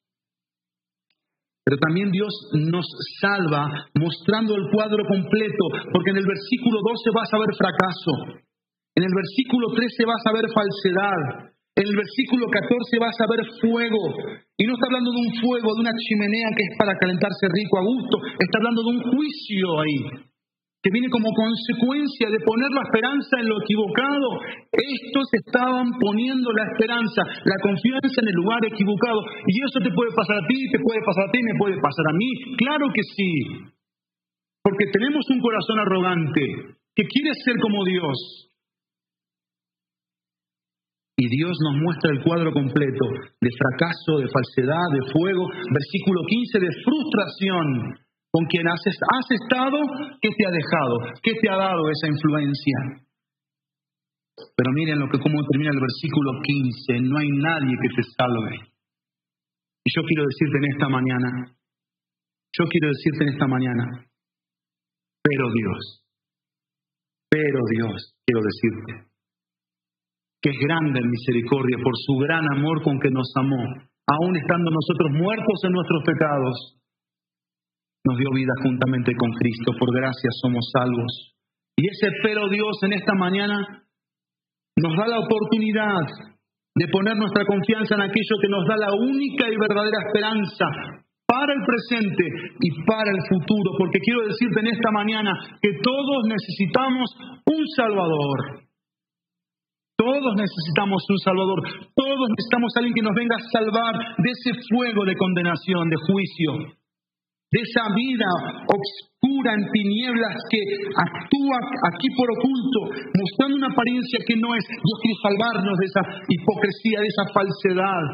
Pero también Dios nos salva mostrando el cuadro completo, porque en el versículo 12 vas a ver fracaso, en el versículo 13 vas a ver falsedad, en el versículo 14 vas a ver fuego. Y no está hablando de un fuego, de una chimenea que es para calentarse rico a gusto. Está hablando de un juicio ahí, que viene como consecuencia de poner la esperanza en lo equivocado. Estos estaban poniendo la esperanza, la confianza en el lugar equivocado. Y eso te puede pasar a ti, te puede pasar a ti, me puede pasar a mí. Claro que sí. Porque tenemos un corazón arrogante que quiere ser como Dios. Y Dios nos muestra el cuadro completo de fracaso, de falsedad, de fuego. Versículo 15, de frustración. Con quien has, estado, ¿qué te ha dejado? ¿Qué te ha dado esa influencia? Pero miren lo que cómo termina el versículo 15. No hay nadie que te salve. Y yo quiero decirte en esta mañana, yo quiero decirte en esta mañana, pero Dios, pero Dios, quiero decirte, que es grande en misericordia por su gran amor con que nos amó, aun estando nosotros muertos en nuestros pecados, nos dio vida juntamente con Cristo, por gracia somos salvos. Y ese pero Dios en esta mañana nos da la oportunidad de poner nuestra confianza en aquello que nos da la única y verdadera esperanza para el presente y para el futuro, porque quiero decirte en esta mañana que todos necesitamos un Salvador. Todos necesitamos un Salvador. Todos necesitamos a alguien que nos venga a salvar de ese fuego de condenación, de juicio, de esa vida oscura en tinieblas que actúa aquí por oculto, mostrando una apariencia que no es. Dios quiere salvarnos de esa hipocresía, de esa falsedad.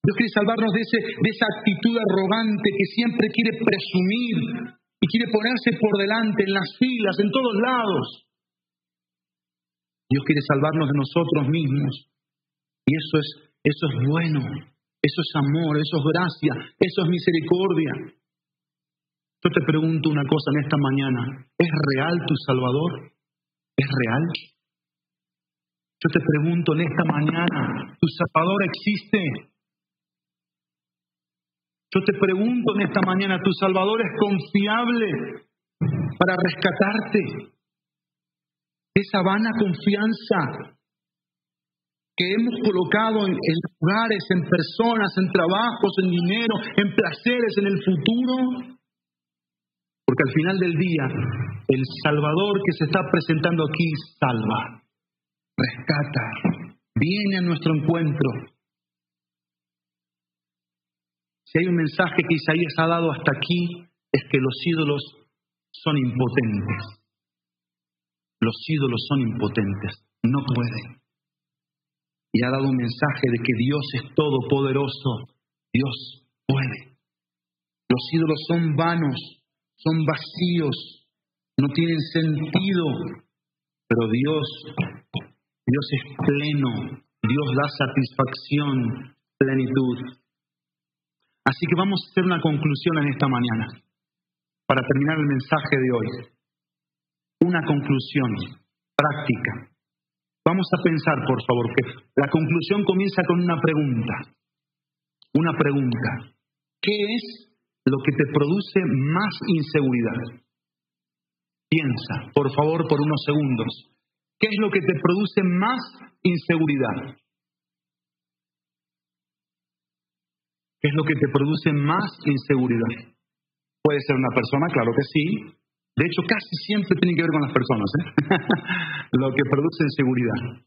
Dios quiere salvarnos de, ese, de esa actitud arrogante que siempre quiere presumir y quiere ponerse por delante en las filas, en todos lados. Dios quiere salvarnos de nosotros mismos. Y eso es, eso es bueno, eso es amor, eso es gracia, eso es misericordia. Yo te pregunto una cosa en esta mañana, ¿es real tu Salvador? ¿Es real? Yo te pregunto en esta mañana, ¿tu Salvador existe? Yo te pregunto en esta mañana, ¿tu Salvador es confiable para rescatarte? esa vana confianza que hemos colocado en, lugares, en personas, en trabajos, en dinero, en placeres, en el futuro. Porque al final del día, el Salvador que se está presentando aquí salva, rescata, viene a nuestro encuentro. Si hay un mensaje que Isaías ha dado hasta aquí, es que los ídolos son impotentes. Los ídolos son impotentes, no pueden. Y ha dado un mensaje de que Dios es todopoderoso, Dios puede. Los ídolos son vanos, son vacíos, no tienen sentido, pero Dios, Dios es pleno, Dios da satisfacción, plenitud. Así que vamos a hacer una conclusión en esta mañana, para terminar el mensaje de hoy una conclusión práctica. Vamos a pensar, por favor, que la conclusión comienza con una pregunta. Una pregunta. ¿Qué es lo que te produce más inseguridad? Piensa, por favor, por unos segundos. ¿Qué es lo que te produce más inseguridad? ¿Qué es lo que te produce más inseguridad? Puede ser una persona, claro que sí, de hecho, casi siempre tiene que ver con las personas, ¿eh? <laughs> lo que produce inseguridad.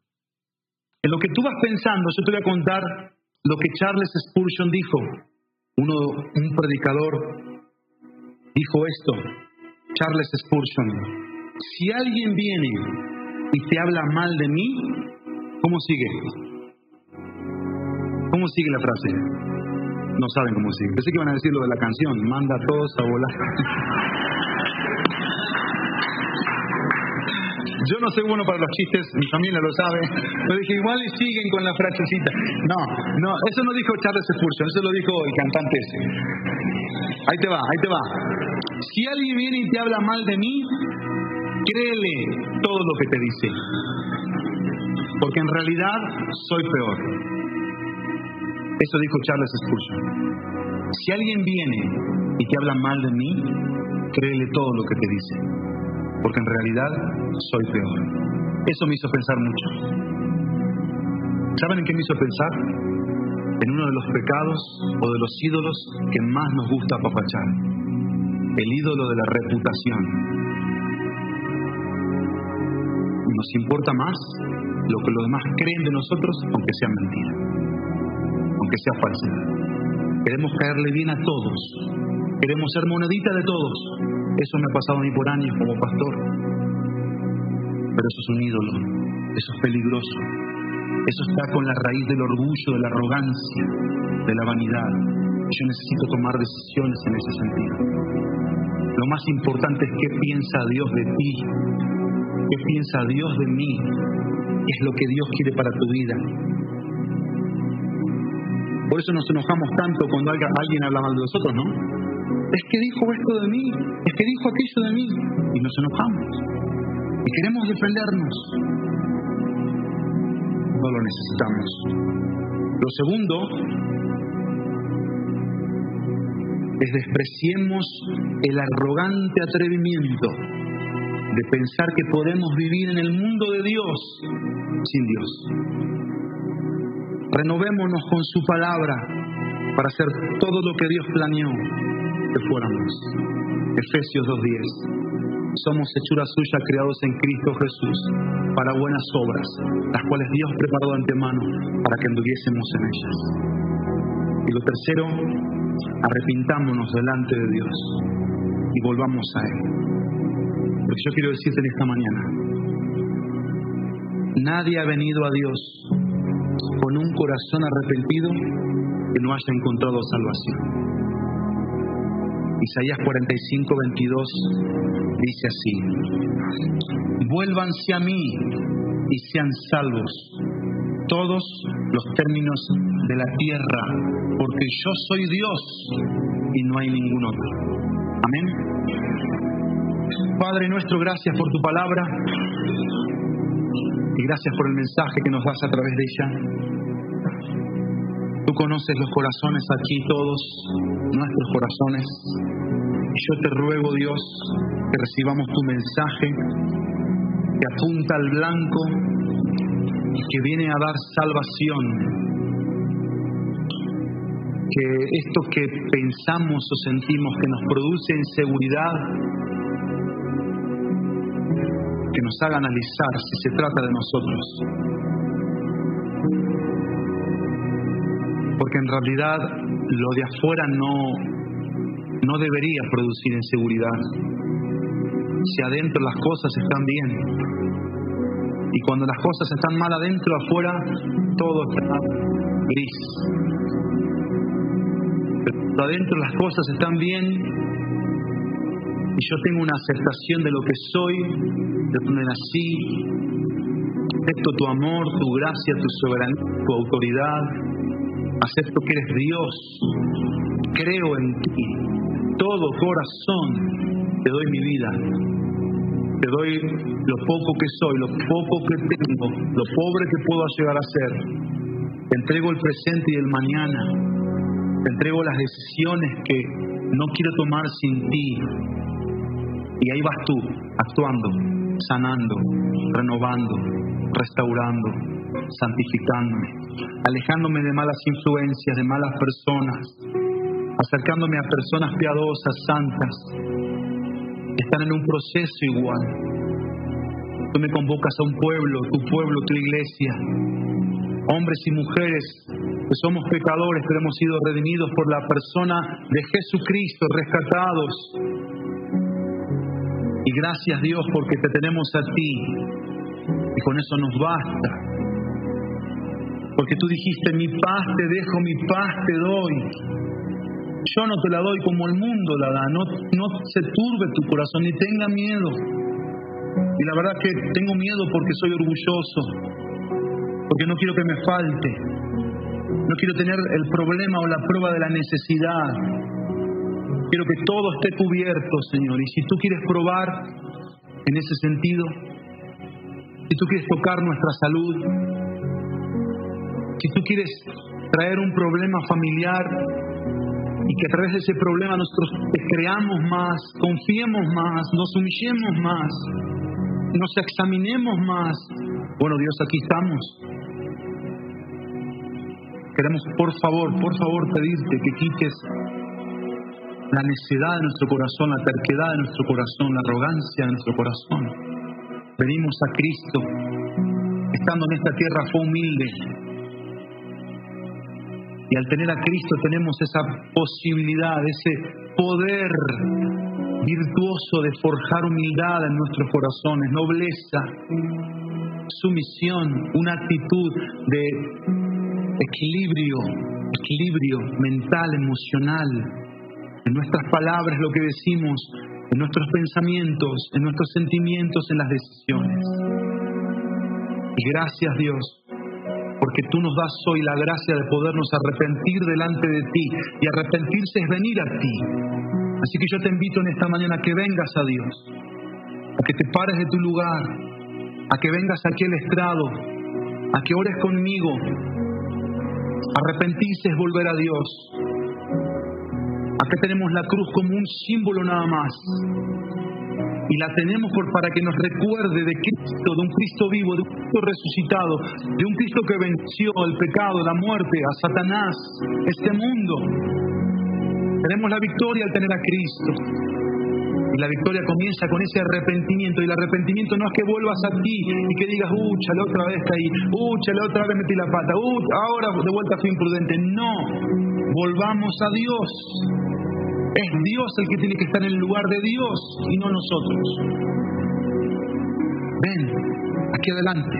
En lo que tú vas pensando, yo te voy a contar lo que Charles Spurgeon dijo. Uno, un predicador dijo esto, Charles Spurgeon, si alguien viene y te habla mal de mí, ¿cómo sigue? ¿Cómo sigue la frase? No saben cómo sigue. Pensé que iban a decir lo de la canción, manda a todos a volar. <laughs> Yo no soy bueno para los chistes, mi familia lo sabe. Pero dije, igual y siguen con la frasecita. No, no, eso no dijo Charles Spurgeon, eso lo dijo el cantante ese. Ahí te va, ahí te va. Si alguien viene y te habla mal de mí, créele todo lo que te dice. Porque en realidad soy peor. Eso dijo Charles Spurgeon. Si alguien viene y te habla mal de mí, créele todo lo que te dice porque en realidad soy peor. Eso me hizo pensar mucho. ¿Saben en qué me hizo pensar? En uno de los pecados o de los ídolos que más nos gusta apapachar. El ídolo de la reputación. Nos importa más lo que los demás creen de nosotros, aunque sea mentira, aunque sea falsedad. Queremos caerle bien a todos, queremos ser monedita de todos, eso me ha pasado a mí por años como pastor. Pero eso es un ídolo, eso es peligroso. Eso está con la raíz del orgullo, de la arrogancia, de la vanidad. Yo necesito tomar decisiones en ese sentido. Lo más importante es qué piensa Dios de ti, qué piensa Dios de mí, qué es lo que Dios quiere para tu vida. Por eso nos enojamos tanto cuando alguien habla mal de nosotros, ¿no? Es que dijo esto de mí, es que dijo aquello de mí, y nos enojamos. Y queremos defendernos. No lo necesitamos. Lo segundo es despreciemos el arrogante atrevimiento de pensar que podemos vivir en el mundo de Dios sin Dios. Renovémonos con su palabra para hacer todo lo que Dios planeó fuéramos. Efesios 2.10. Somos hechura suya creados en Cristo Jesús para buenas obras, las cuales Dios preparó de antemano para que anduviésemos en ellas. Y lo tercero, arrepintámonos delante de Dios y volvamos a Él. Porque yo quiero decirte en esta mañana, nadie ha venido a Dios con un corazón arrepentido que no haya encontrado salvación. Isaías 45, 22 dice así, vuélvanse a mí y sean salvos todos los términos de la tierra, porque yo soy Dios y no hay ningún otro. Amén. Padre nuestro, gracias por tu palabra y gracias por el mensaje que nos das a través de ella. Conoces los corazones aquí, todos nuestros corazones. Yo te ruego, Dios, que recibamos tu mensaje que apunta al blanco y que viene a dar salvación. Que esto que pensamos o sentimos que nos produce inseguridad, que nos haga analizar si se trata de nosotros. Porque en realidad lo de afuera no, no debería producir inseguridad. Si adentro las cosas están bien. Y cuando las cosas están mal adentro, afuera, todo está gris. Pero adentro las cosas están bien y yo tengo una aceptación de lo que soy, de donde nací, acepto tu amor, tu gracia, tu soberanía, tu autoridad, acepto que eres Dios, creo en ti, todo corazón te doy mi vida. Te doy lo poco que soy, lo poco que tengo, lo pobre que puedo llegar a ser. Te entrego el presente y el mañana. Te entrego las decisiones que no quiero tomar sin ti. Y ahí vas tú, actuando, sanando, renovando, restaurando, santificándome, alejándome de malas influencias, de malas personas, acercándome a personas piadosas, santas, que están en un proceso igual. Tú me convocas a un pueblo, tu pueblo, tu iglesia, hombres y mujeres que somos pecadores, pero hemos sido redimidos por la persona de Jesucristo, rescatados. Y gracias Dios porque te tenemos a ti. Y con eso nos basta. Porque tú dijiste, mi paz te dejo, mi paz te doy. Yo no te la doy como el mundo la da. No, no se turbe tu corazón ni tenga miedo. Y la verdad que tengo miedo porque soy orgulloso porque no quiero que me falte, no quiero tener el problema o la prueba de la necesidad. Quiero que todo esté cubierto, Señor. Y si tú quieres probar en ese sentido, si tú quieres tocar nuestra salud, si tú quieres traer un problema familiar y que a través de ese problema nosotros te creamos más, confiemos más, nos humillemos más, nos examinemos más. Bueno, Dios, aquí estamos. Queremos, por favor, por favor, pedirte que quites la necedad de nuestro corazón, la terquedad de nuestro corazón, la arrogancia de nuestro corazón. Venimos a Cristo, estando en esta tierra fue humilde. Y al tener a Cristo tenemos esa posibilidad, ese poder virtuoso de forjar humildad en nuestros corazones, nobleza, sumisión, una actitud de equilibrio, equilibrio mental, emocional, en nuestras palabras, lo que decimos, en nuestros pensamientos, en nuestros sentimientos, en las decisiones. Y gracias Dios, porque tú nos das hoy la gracia de podernos arrepentir delante de ti. Y arrepentirse es venir a ti. Así que yo te invito en esta mañana a que vengas a Dios, a que te pares de tu lugar, a que vengas aquí al estrado, a que ores conmigo, Arrepentirse es volver a Dios. Acá tenemos la cruz como un símbolo nada más. Y la tenemos por, para que nos recuerde de Cristo, de un Cristo vivo, de un Cristo resucitado, de un Cristo que venció el pecado, la muerte, a Satanás, este mundo. Tenemos la victoria al tener a Cristo. Y la victoria comienza con ese arrepentimiento. Y el arrepentimiento no es que vuelvas a ti y que digas, ucha, la otra vez caí, ucha, la otra vez metí la pata, ahora de vuelta fui imprudente. No, volvamos a Dios. Es Dios el que tiene que estar en el lugar de Dios y no nosotros. Ven, aquí adelante.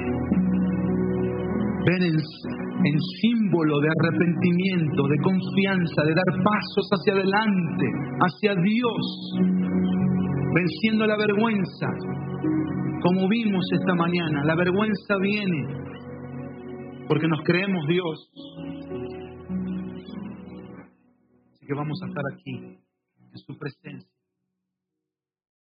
Ven en, símbolo de arrepentimiento, de confianza, de dar pasos hacia adelante, hacia Dios venciendo la vergüenza, como vimos esta mañana. La vergüenza viene porque nos creemos Dios. Que vamos a estar aquí, en su presencia.